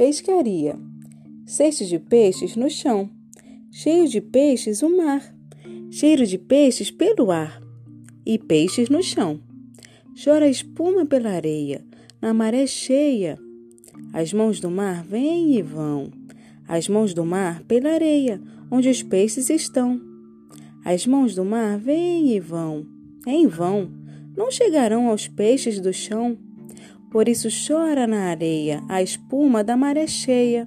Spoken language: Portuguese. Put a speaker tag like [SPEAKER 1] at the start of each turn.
[SPEAKER 1] pescaria. Cestos de peixes no chão. Cheio de peixes o mar. Cheiro de peixes pelo ar. E peixes no chão. Chora espuma pela areia, na maré cheia. As mãos do mar vêm e vão. As mãos do mar pela areia, onde os peixes estão. As mãos do mar vêm e vão, em vão, não chegarão aos peixes do chão. Por isso chora na areia a espuma da maré cheia.